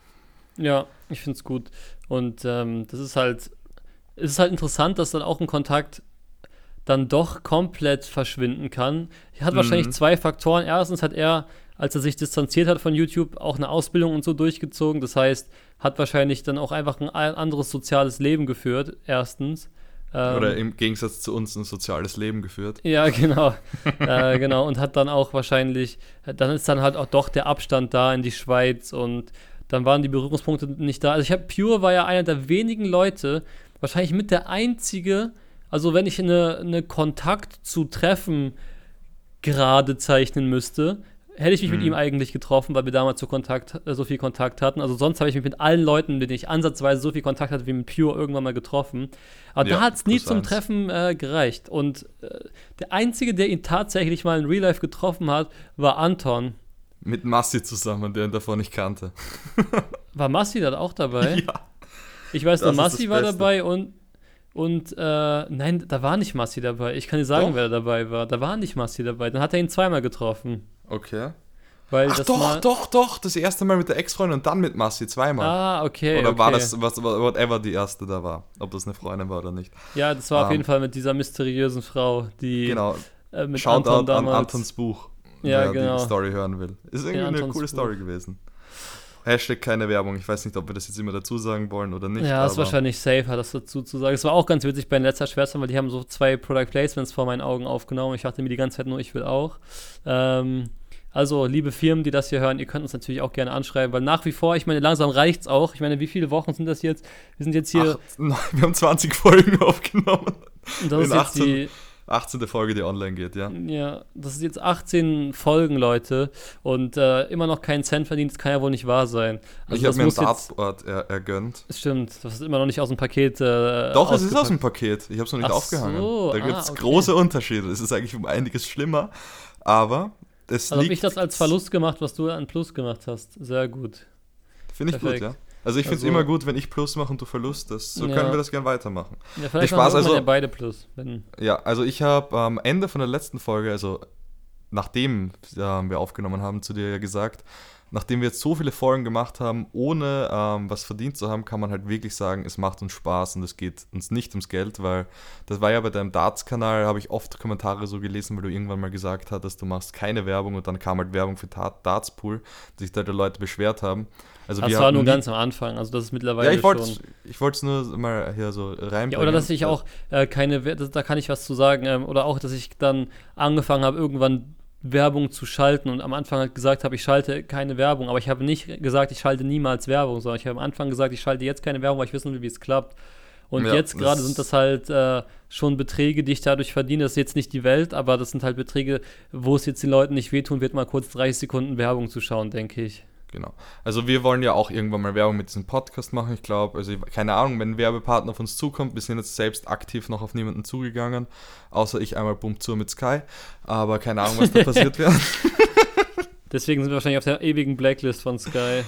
Ja, ich finde es gut. Und ähm, das ist halt, es ist halt interessant, dass dann auch ein Kontakt dann doch komplett verschwinden kann. Hat mhm. wahrscheinlich zwei Faktoren. Erstens hat er, als er sich distanziert hat von YouTube, auch eine Ausbildung und so durchgezogen. Das heißt, hat wahrscheinlich dann auch einfach ein anderes soziales Leben geführt. Erstens.
Ähm, Oder im Gegensatz zu uns ein soziales Leben geführt.
Ja, *laughs* genau. äh, genau. Und hat dann auch wahrscheinlich, dann ist dann halt auch doch der Abstand da in die Schweiz und dann waren die Berührungspunkte nicht da. Also ich habe Pure war ja einer der wenigen Leute, wahrscheinlich mit der einzige, also wenn ich eine, eine Kontakt zu Treffen gerade zeichnen müsste, hätte ich mich mhm. mit ihm eigentlich getroffen, weil wir damals so, Kontakt, äh, so viel Kontakt hatten. Also sonst habe ich mich mit allen Leuten, mit denen ich ansatzweise so viel Kontakt hatte wie mit Pure, irgendwann mal getroffen. Aber ja, da hat es nie zum eins. Treffen äh, gereicht. Und äh, der Einzige, der ihn tatsächlich mal in Real Life getroffen hat, war Anton.
Mit Massi zusammen, der ihn davor nicht kannte.
war Massi da auch dabei? *laughs* Ja. Ich weiß nur, Massi war dabei und und äh, nein, da war nicht Massi dabei. Ich kann dir sagen, doch. wer dabei war. Da war nicht Massi dabei. Dann hat er ihn zweimal getroffen.
Okay.
Weil
Ach doch, mal doch, doch. Das erste Mal mit der Ex-Freundin und dann mit Massi zweimal.
Ah, okay.
Oder
okay.
war das, was, whatever die erste da war. Ob das eine Freundin war oder nicht.
Ja, das war um, auf jeden ähm. Fall mit dieser mysteriösen Frau, die.
Genau. Äh, mit Shoutout Anton damals, an Antons Buch.
Ja, wer genau.
die Story hören will. Ist irgendwie ja, eine coole Buch. Story gewesen. Hashtag keine Werbung. Ich weiß nicht, ob wir das jetzt immer dazu sagen wollen oder nicht.
Ja, ist wahrscheinlich safer, das dazu zu sagen. Es war auch ganz witzig bei den letzter Schwestern, weil die haben so zwei Product Placements vor meinen Augen aufgenommen. Ich dachte mir die ganze Zeit nur, ich will auch. Ähm, also, liebe Firmen, die das hier hören, ihr könnt uns natürlich auch gerne anschreiben, weil nach wie vor, ich meine, langsam reicht's auch. Ich meine, wie viele Wochen sind das jetzt? Wir sind jetzt hier.
Ach, wir haben 20 Folgen *laughs* aufgenommen.
Und das ist jetzt die
18. Folge, die online geht, ja.
Ja, das ist jetzt 18 Folgen, Leute. Und äh, immer noch keinen Cent verdient, das kann ja wohl nicht wahr sein.
Also ich habe mir ein Dartboard er, ergönnt.
Stimmt, das ist immer noch nicht aus dem Paket. Äh,
Doch, es ist aus dem Paket. Ich habe es noch nicht Ach aufgehangen. So, da gibt es ah, okay. große Unterschiede. Es ist eigentlich um einiges schlimmer. Aber es
also habe ich das als Verlust gemacht, was du an Plus gemacht hast. Sehr gut.
Finde ich Perfekt. gut, ja. Also ich finde es also, immer gut, wenn ich Plus mache und du Verlust. Das, so ja. können wir das gerne weitermachen. Ja, vielleicht Spaß, also, ja
beide Plus.
Ja, also ich habe am Ende von der letzten Folge, also nachdem äh, wir aufgenommen haben, zu dir ja gesagt, nachdem wir jetzt so viele Folgen gemacht haben, ohne ähm, was verdient zu haben, kann man halt wirklich sagen, es macht uns Spaß und es geht uns nicht ums Geld, weil das war ja bei deinem Darts-Kanal, habe ich oft Kommentare so gelesen, weil du irgendwann mal gesagt hattest, du machst keine Werbung und dann kam halt Werbung für Darts-Pool, sich da die Leute beschwert haben.
Also das war nur ganz am Anfang, also das ist mittlerweile
ja, ich wollte ich wollte es nur mal hier so reinbringen.
Ja, oder dass ich auch äh, keine, da kann ich was zu sagen, ähm, oder auch, dass ich dann angefangen habe, irgendwann Werbung zu schalten und am Anfang halt gesagt habe, ich schalte keine Werbung, aber ich habe nicht gesagt, ich schalte niemals Werbung, sondern ich habe am Anfang gesagt, ich schalte jetzt keine Werbung, weil ich wissen will, wie es klappt. Und ja, jetzt gerade sind das halt äh, schon Beträge, die ich dadurch verdiene. Das ist jetzt nicht die Welt, aber das sind halt Beträge, wo es jetzt den Leuten nicht wehtun wird, mal kurz 30 Sekunden Werbung zu schauen, denke ich.
Genau. Also wir wollen ja auch irgendwann mal Werbung mit diesem Podcast machen. Ich glaube, also keine Ahnung, wenn ein Werbepartner auf uns zukommt, wir sind jetzt selbst aktiv noch auf niemanden zugegangen, außer ich einmal bumm zu mit Sky. Aber keine Ahnung, was da *laughs* passiert wird.
Deswegen sind wir wahrscheinlich auf der ewigen Blacklist von Sky.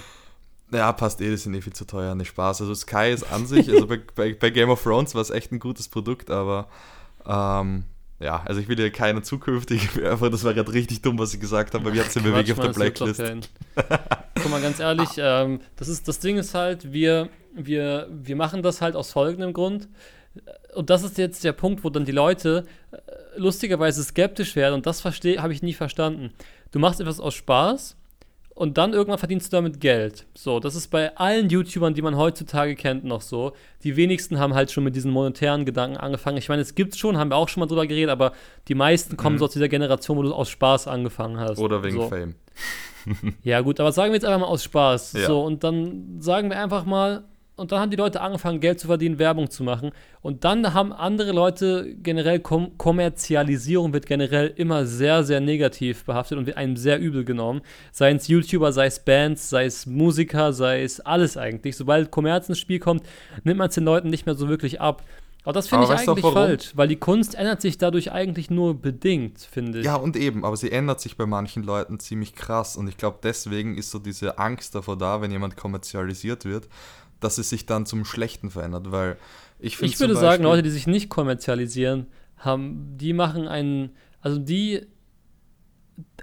Ja, passt eh, das sind eh viel zu teuer, nicht Spaß. Also Sky ist an sich, also bei, bei, bei Game of Thrones war es echt ein gutes Produkt, aber ähm, ja, also ich will ja keine zukünftig, einfach das war gerade richtig dumm, was ich gesagt habe, aber jetzt sind wir wirklich auf der Blacklist. *laughs*
Guck mal, ganz ehrlich, ähm, das, ist, das Ding ist halt, wir, wir, wir machen das halt aus folgendem Grund. Und das ist jetzt der Punkt, wo dann die Leute äh, lustigerweise skeptisch werden und das habe ich nie verstanden. Du machst etwas aus Spaß und dann irgendwann verdienst du damit Geld. So, das ist bei allen YouTubern, die man heutzutage kennt, noch so. Die wenigsten haben halt schon mit diesen monetären Gedanken angefangen. Ich meine, es gibt's schon, haben wir auch schon mal drüber geredet, aber die meisten kommen mhm. so aus dieser Generation, wo du aus Spaß angefangen hast.
Oder wegen
so.
Fame.
ja, gut, aber sagen wir jetzt einfach mal aus Spaß. Ja. So, und dann sagen wir einfach mal, und dann haben die Leute angefangen, Geld zu verdienen, Werbung zu machen. Und dann haben andere Leute generell, Kom Kommerzialisierung wird generell immer sehr, sehr negativ behaftet und wird einem sehr übel genommen. Sei es YouTuber, sei es Bands, sei es Musiker, sei es alles eigentlich. Sobald Kommerz ins Spiel kommt, nimmt man es den Leuten nicht mehr so wirklich ab. Aber das finde ich eigentlich falsch, weil die Kunst ändert sich dadurch eigentlich nur bedingt, finde ich.
Ja, und eben, aber sie ändert sich bei manchen Leuten ziemlich krass. Und ich glaube, deswegen ist so diese Angst davor da, wenn jemand kommerzialisiert wird dass es sich dann zum Schlechten verändert, weil ich finde
Ich würde Beispiel, sagen, Leute, die sich nicht kommerzialisieren, haben, die machen einen, also die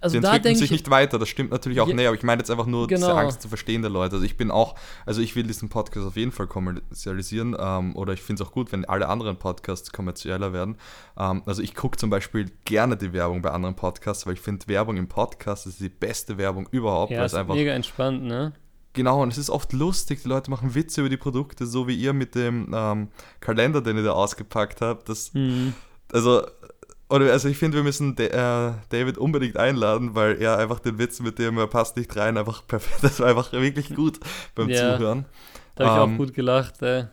also die entwickeln sich nicht weiter, das stimmt natürlich auch. Ja, nee, aber ich meine jetzt einfach nur genau. diese Angst zu verstehen der Leute. Also ich bin auch, also ich will diesen Podcast auf jeden Fall kommerzialisieren ähm, oder ich finde es auch gut, wenn alle anderen Podcasts kommerzieller werden. Ähm, also ich gucke zum Beispiel gerne die Werbung bei anderen Podcasts, weil ich finde Werbung im Podcast ist die beste Werbung überhaupt.
Ja, ist einfach mega entspannt, ne?
Genau, und es ist oft lustig, die Leute machen Witze über die Produkte, so wie ihr mit dem ähm, Kalender, den ihr da ausgepackt habt. Das, mhm. Also, oder, also ich finde, wir müssen De äh, David unbedingt einladen, weil er einfach den Witz mit dem, er passt nicht rein, einfach *laughs* perfekt. Das war einfach wirklich gut beim ja, Zuhören.
Da habe ich ähm, auch gut gelacht, ey.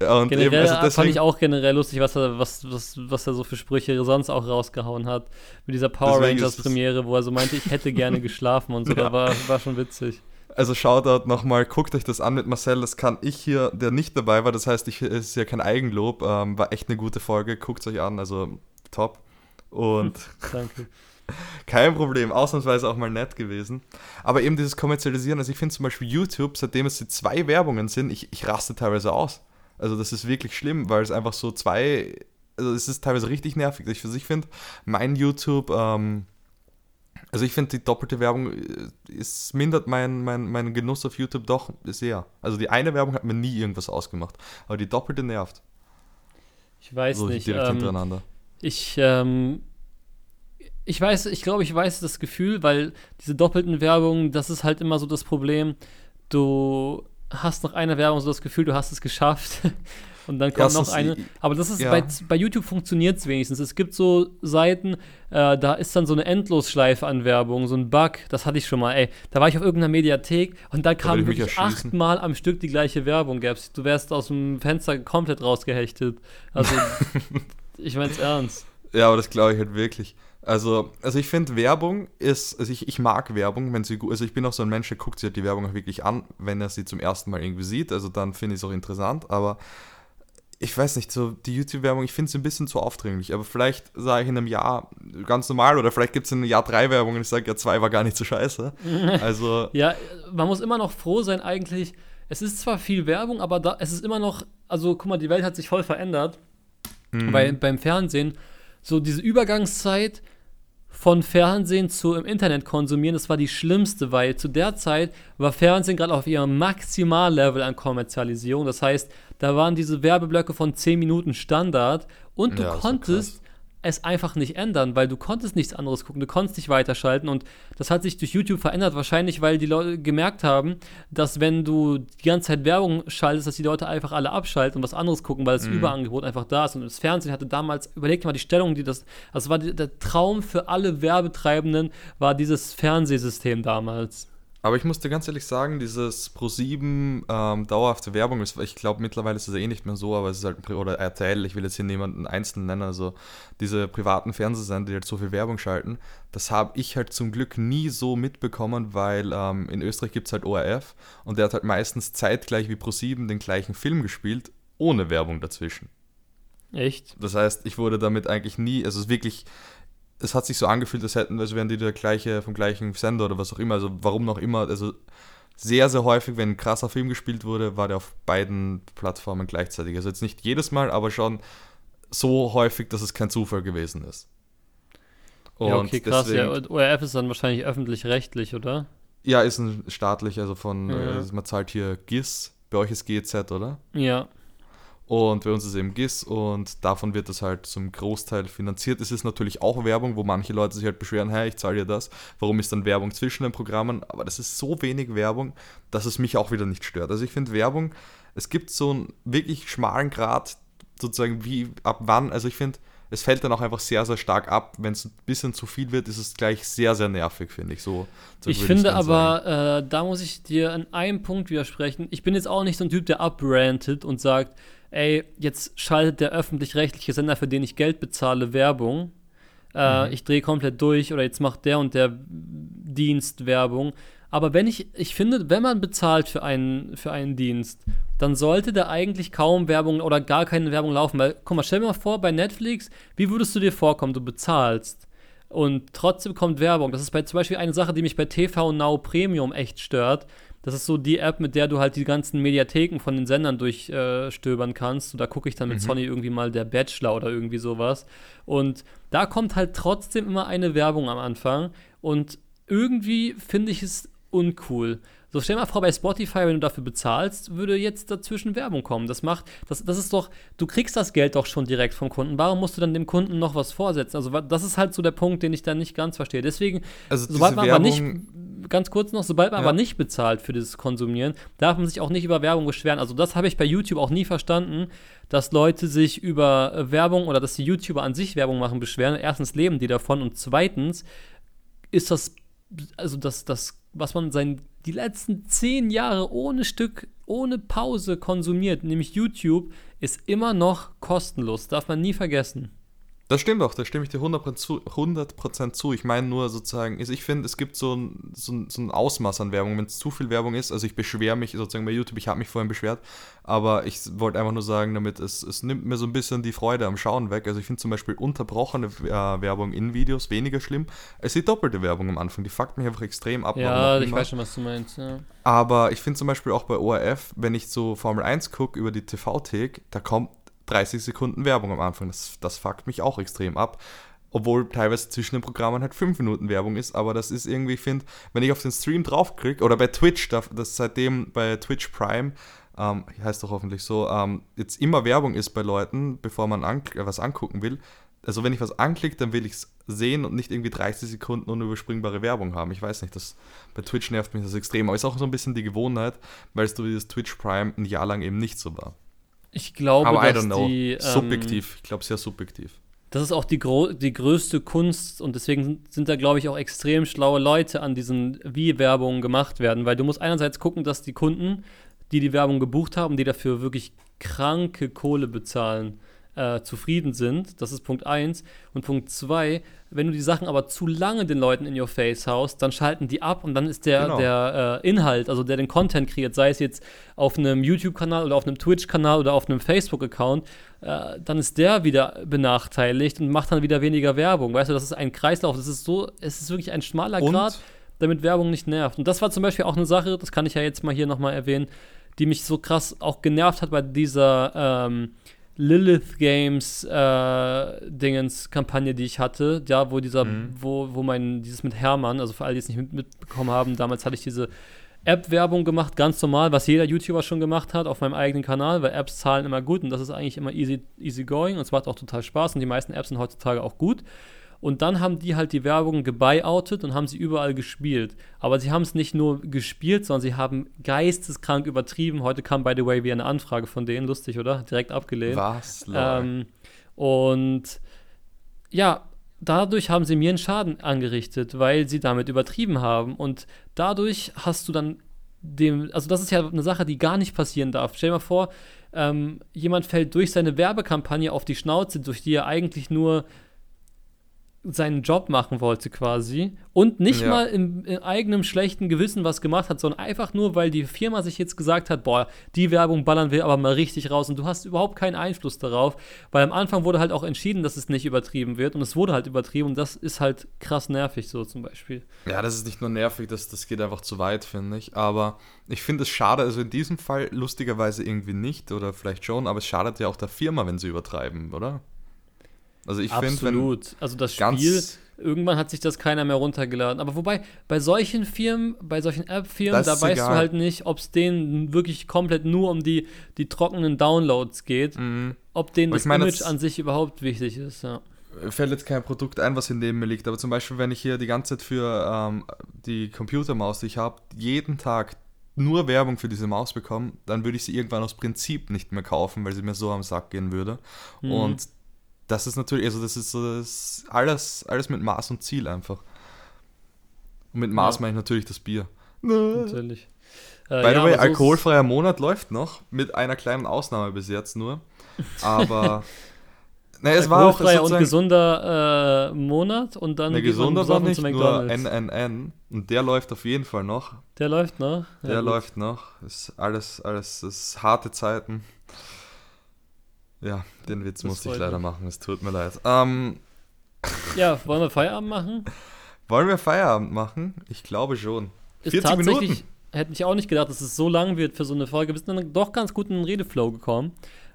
Ja, und generell eben, also deswegen, fand ich auch generell lustig, was er, was, was, was er so für Sprüche sonst auch rausgehauen hat. Mit dieser Power Rangers Premiere, wo er so meinte, ich hätte gerne *laughs* geschlafen und so. ja. Da war, war schon witzig.
Also Shoutout nochmal, guckt euch das an mit Marcel, das kann ich hier, der nicht dabei war, das heißt, ich, es ist ja kein Eigenlob, ähm, war echt eine gute Folge, guckt es euch an, also top. Und *laughs*
Danke. *laughs*
kein Problem, ausnahmsweise auch mal nett gewesen. Aber eben dieses Kommerzialisieren, also ich finde zum Beispiel YouTube, seitdem es die zwei Werbungen sind, ich, ich raste teilweise aus. Also das ist wirklich schlimm, weil es einfach so zwei, also es ist teilweise richtig nervig. Ich, ich finde, mein YouTube, ähm, also ich finde, die doppelte Werbung ist, äh, mindert meinen mein, mein Genuss auf YouTube doch sehr. Also die eine Werbung hat mir nie irgendwas ausgemacht, aber die doppelte nervt.
Ich weiß so nicht. Direkt ähm, hintereinander. Ich, ähm, ich weiß, ich glaube, ich weiß das Gefühl, weil diese doppelten Werbungen, das ist halt immer so das Problem. Du hast nach einer Werbung so das Gefühl, du hast es geschafft. *laughs* Und dann kommt Erstens, noch eine. Aber das ist ja. bei, bei YouTube funktioniert es wenigstens. Es gibt so Seiten, äh, da ist dann so eine Endlosschleife an Werbung, so ein Bug, das hatte ich schon mal, ey. Da war ich auf irgendeiner Mediathek und da kam wirklich achtmal am Stück die gleiche Werbung. Gab's. Du wärst aus dem Fenster komplett rausgehechtet. Also, *laughs* ich mein's ernst.
Ja, aber das glaube ich halt wirklich. Also, also ich finde Werbung ist, also ich, ich mag Werbung, wenn sie gut, also ich bin auch so ein Mensch, der guckt sich halt die Werbung auch wirklich an, wenn er sie zum ersten Mal irgendwie sieht, also dann finde ich es auch interessant, aber ich weiß nicht, so die YouTube-Werbung, ich finde sie ein bisschen zu aufdringlich, aber vielleicht sage ich in einem Jahr ganz normal oder vielleicht gibt es in einem Jahr drei Werbungen und ich sage, ja, zwei war gar nicht so scheiße. *laughs* Also.
ja, man muss immer noch froh sein, eigentlich. Es ist zwar viel Werbung, aber da, es ist immer noch, also guck mal, die Welt hat sich voll verändert. Mhm. Bei, beim Fernsehen, so diese Übergangszeit von Fernsehen zu im Internet konsumieren, das war die schlimmste, weil zu der Zeit war Fernsehen gerade auf ihrem Maximallevel an Kommerzialisierung. Das heißt, da waren diese Werbeblöcke von 10 Minuten Standard und du
Ja,
konntest es einfach nicht ändern, weil du konntest nichts anderes gucken, du konntest nicht weiterschalten und das hat sich durch YouTube verändert, wahrscheinlich weil die Leute gemerkt haben, dass wenn du die ganze Zeit Werbung schaltest, dass die Leute einfach alle abschalten und was anderes gucken, weil das
Mhm.
Überangebot einfach da ist und das Fernsehen hatte damals, überleg dir mal die Stellung, die das, also war die, der Traum für alle Werbetreibenden, war dieses Fernsehsystem damals.
Aber ich muss dir ganz ehrlich sagen, dieses Pro7 ähm, dauerhafte Werbung, ist, ich glaube mittlerweile ist es eh nicht mehr so, aber es ist halt, oder RTL, ich will jetzt hier niemanden einzeln nennen, also diese privaten Fernsehsender, die halt so viel Werbung schalten, das habe ich halt zum Glück nie so mitbekommen, weil ähm, in Österreich gibt es halt ORF und der hat halt meistens zeitgleich wie Pro7 den gleichen Film gespielt, ohne Werbung dazwischen.
Echt?
Das heißt, ich wurde damit eigentlich nie, also es ist wirklich, es hat sich so angefühlt, als hätten, als wären die der gleiche, vom gleichen Sender oder was auch immer, also warum noch immer, also sehr, sehr häufig, wenn ein krasser Film gespielt wurde, war der auf beiden Plattformen gleichzeitig. Also jetzt nicht jedes Mal, aber schon so häufig, dass es kein Zufall gewesen ist.
ja, okay, krass.
deswegen-
Ja, und ORF ist dann wahrscheinlich öffentlich-rechtlich, oder?
ja, ist ein staatlich, also von,
Ja.
äh, man zahlt hier GIS, bei euch ist GZ, oder?
Ja.
Und bei uns ist eben GIS und davon wird das halt zum Großteil finanziert. Es ist natürlich auch Werbung, wo manche Leute sich halt beschweren, hey, ich zahle dir das. Warum ist dann Werbung zwischen den Programmen? Aber das ist so wenig Werbung, dass es mich auch wieder nicht stört. Also ich finde Werbung, es gibt so einen wirklich schmalen Grad, sozusagen wie ab wann. Also ich finde, es fällt dann auch einfach sehr, sehr stark ab. Wenn es ein bisschen zu viel wird, ist es gleich sehr, sehr nervig, finde ich. So, so
Ich finde
sagen.
aber, äh, da muss ich dir an einem Punkt widersprechen. Ich bin jetzt auch nicht so ein Typ, der abrantet und sagt, ey, jetzt schaltet der öffentlich-rechtliche Sender, für den ich Geld bezahle, Werbung. Äh,
Mhm.
Ich drehe komplett durch oder jetzt macht der und der Dienst Werbung. Aber wenn ich, ich finde, wenn man bezahlt für einen, für einen Dienst, dann sollte da eigentlich kaum Werbung oder gar keine Werbung laufen. Weil, guck mal, stell dir mal vor, bei Netflix, wie würdest du dir vorkommen, du bezahlst und trotzdem kommt Werbung. Das ist bei zum Beispiel eine Sache, die mich bei TV Now Premium echt stört. Das ist so die App, mit der du halt die ganzen Mediatheken von den Sendern durchstöbern äh, kannst. Und da gucke ich dann mit Sonny irgendwie mal der Bachelor oder irgendwie sowas. Und da kommt halt trotzdem immer eine Werbung am Anfang. Und irgendwie finde ich es uncool. So, stell dir mal vor, bei Spotify, wenn du dafür bezahlst, würde jetzt dazwischen Werbung kommen. Das macht, das, das ist doch, du kriegst das Geld doch schon direkt vom Kunden. Warum musst du dann dem Kunden noch was vorsetzen? Also, das ist halt so der Punkt, den ich dann nicht ganz verstehe. Deswegen,
Also
sobald man aber nicht,
Werbung-
ganz kurz noch, sobald man
Ja.
aber nicht bezahlt für dieses Konsumieren, darf man sich auch nicht über Werbung beschweren. Also, das habe ich bei YouTube auch nie verstanden, dass Leute sich über äh, Werbung oder dass die YouTuber an sich Werbung machen beschweren. Erstens leben die davon und zweitens ist das, also das, das, was man sein, die letzten zehn Jahre ohne Stück, ohne Pause konsumiert, nämlich YouTube, ist immer noch kostenlos. Darf man nie vergessen.
Das stimmt auch, da stimme ich dir 100% zu. 100% zu. Ich meine nur sozusagen, also ich finde, es gibt so ein, so, ein, so ein Ausmaß an Werbung. Wenn es zu viel Werbung ist, also ich beschwere mich sozusagen bei YouTube, ich habe mich vorhin beschwert, aber ich wollte einfach nur sagen, damit es, es nimmt mir so ein bisschen die Freude am Schauen weg. Also ich finde zum Beispiel unterbrochene äh, Werbung in Videos weniger schlimm als die doppelte Werbung am Anfang. Die fuckt mich einfach extrem ab.
Ja, ich weiß schon, was du meinst. Ja.
Aber ich finde zum Beispiel auch bei ORF, wenn ich so Formel 1 gucke über die TV-Thek, da kommt 30 Sekunden Werbung am Anfang. Das, das fuckt mich auch extrem ab. Obwohl teilweise zwischen den Programmen halt 5 Minuten Werbung ist, aber das ist irgendwie, ich finde, wenn ich auf den Stream draufklicke, oder bei Twitch, da- das seitdem bei Twitch Prime, ähm, heißt doch hoffentlich so, ähm, jetzt immer Werbung ist bei Leuten, bevor man an, äh, was angucken will. Also wenn ich was anklicke, dann will ich es sehen und nicht irgendwie 30 Sekunden unüberspringbare Werbung haben. Ich weiß nicht, das, bei Twitch nervt mich das extrem. Aber ist auch so ein bisschen die Gewohnheit, weil es durch dieses Twitch Prime ein Jahr lang eben nicht so war.
Ich glaube,
Aber I
dass die. Ähm,
subjektiv. Ich glaube, sehr subjektiv.
Das ist auch die, die größte Kunst und deswegen sind, sind da, glaube ich, auch extrem schlaue Leute an diesen, wie Werbungen gemacht werden, weil du musst einerseits gucken, dass die Kunden, die die Werbung gebucht haben, die dafür wirklich kranke Kohle bezahlen, äh, zufrieden sind. Das ist Punkt 1. Und Punkt 2, wenn du die Sachen aber zu lange den Leuten in your face haust, dann schalten die ab und dann ist der,
Genau.
der äh, Inhalt, also der den Content kreiert, sei es jetzt auf einem YouTube-Kanal oder auf einem Twitch-Kanal oder auf einem Facebook-Account, äh, dann ist der wieder benachteiligt und macht dann wieder weniger Werbung. Weißt du, das ist ein Kreislauf. Das ist so, es ist wirklich ein schmaler
Und-
Grad, damit Werbung nicht nervt. Und das war zum Beispiel auch eine Sache, das kann ich ja jetzt mal hier nochmal erwähnen, die mich so krass auch genervt hat bei dieser ähm, Lilith Games äh, Dingens Kampagne, die ich hatte, ja, wo dieser,
Mhm.
wo, wo mein, dieses mit Hermann, also für alle, die es nicht mit, mitbekommen haben, damals hatte ich diese App-Werbung gemacht, ganz normal, was jeder YouTuber schon gemacht hat auf meinem eigenen Kanal, weil Apps zahlen immer gut und das ist eigentlich immer easy, easy going und es macht auch total Spaß und die meisten Apps sind heutzutage auch gut. Und dann haben die halt die Werbung gebuyoutet und haben sie überall gespielt. Aber sie haben es nicht nur gespielt, sondern sie haben geisteskrank übertrieben. Heute kam, by the way, wieder eine Anfrage von denen, lustig, oder? Direkt abgelehnt.
Was?
Ähm, und ja, dadurch haben sie mir einen Schaden angerichtet, weil sie damit übertrieben haben. Und dadurch hast du dann dem, also das ist ja eine Sache, die gar nicht passieren darf. Stell dir mal vor, ähm, jemand fällt durch seine Werbekampagne auf die Schnauze, durch die er eigentlich nur seinen Job machen wollte quasi und nicht
Ja.
mal im, in eigenem schlechten Gewissen was gemacht hat, sondern einfach nur, weil die Firma sich jetzt gesagt hat, boah, die Werbung ballern wir aber mal richtig raus und du hast überhaupt keinen Einfluss darauf, weil am Anfang wurde halt auch entschieden, dass es nicht übertrieben wird und es wurde halt übertrieben und das ist halt krass nervig so zum Beispiel.
Ja, das ist nicht nur nervig, das, das geht einfach zu weit, finde ich. Aber ich finde es schade, also in diesem Fall lustigerweise irgendwie nicht oder vielleicht schon, aber es schadet ja auch der Firma, wenn sie übertreiben, oder? Also ich finde,
Absolut. also das Spiel, irgendwann hat sich das keiner mehr runtergeladen. Aber wobei, bei solchen Firmen, bei solchen App-Firmen, da weißt du
egal.
halt nicht, ob es denen wirklich komplett nur um die, die trockenen Downloads geht,
Mhm.
ob denen das
ich
Image
das-
an sich überhaupt wichtig ist. Ja.
fällt jetzt kein Produkt ein, was in neben mir liegt, aber zum Beispiel, wenn ich hier die ganze Zeit für ähm, die Computermaus, die ich habe, jeden Tag nur Werbung für diese Maus bekomme, dann würde ich sie irgendwann aus Prinzip nicht mehr kaufen, weil sie mir so am Sack gehen würde.
Mhm.
Und das ist natürlich, also das ist so das ist alles, alles mit Maß und Ziel einfach. Und mit Maß
Ja.
meine ich natürlich das Bier.
Natürlich. Äh,
By the
ja,
way, alkoholfreier Monat läuft noch, mit einer kleinen Ausnahme bis jetzt nur. Aber *laughs* naja, es war auch
alkoholfreier und gesunder äh, Monat und dann
Ne, gesunder war nicht, nur. NNN. Und der läuft auf jeden Fall noch.
Der läuft noch. Ja,
Der
gut.
läuft noch. Ist alles, alles, ist harte Zeiten. Ja, den Witz
Das
musste ich leider
mich.
machen, es tut mir leid. Ähm,
Ja, wollen wir Feierabend machen?
wollen wir Feierabend machen? Ich glaube schon.
Ist
40
tatsächlich,
Minuten.
hätte ich auch nicht gedacht, dass es so lang wird für so eine Folge. Wir sind dann doch ganz gut in den Redeflow gekommen.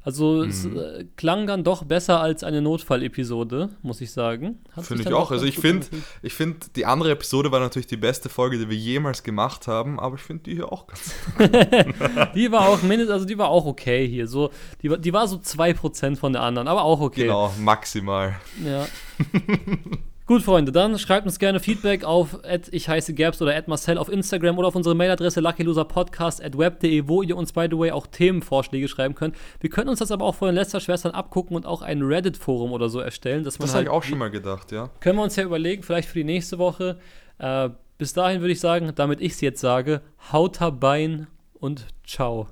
Also es
Mhm.
äh, klang dann doch besser als eine Notfall-Episode, muss ich sagen.
Finde ich auch. Also ich finde, ich finde, die andere Episode war natürlich die beste Folge, die wir jemals gemacht haben, aber ich finde die hier auch ganz. *laughs*
Die war auch mindestens, also die war auch okay hier. So, die, die war so 2% von der anderen, aber auch okay.
Genau, maximal.
Ja. *laughs* Gut, Freunde, dann schreibt uns gerne Feedback auf ich heiße Gerbs oder Marcel auf Instagram oder auf unsere Mailadresse luckyloserpodcast.web.de, wo ihr uns, by the way, auch Themenvorschläge schreiben könnt. Wir können uns das aber auch von den Lester-Schwestern abgucken und auch ein Reddit-Forum oder so erstellen. Dass man
Das habe
halt
ich auch schon mal gedacht, ja.
Können wir uns ja überlegen, vielleicht für die nächste Woche. Äh, bis dahin würde ich sagen, damit ich es jetzt sage, haut Bein und ciao.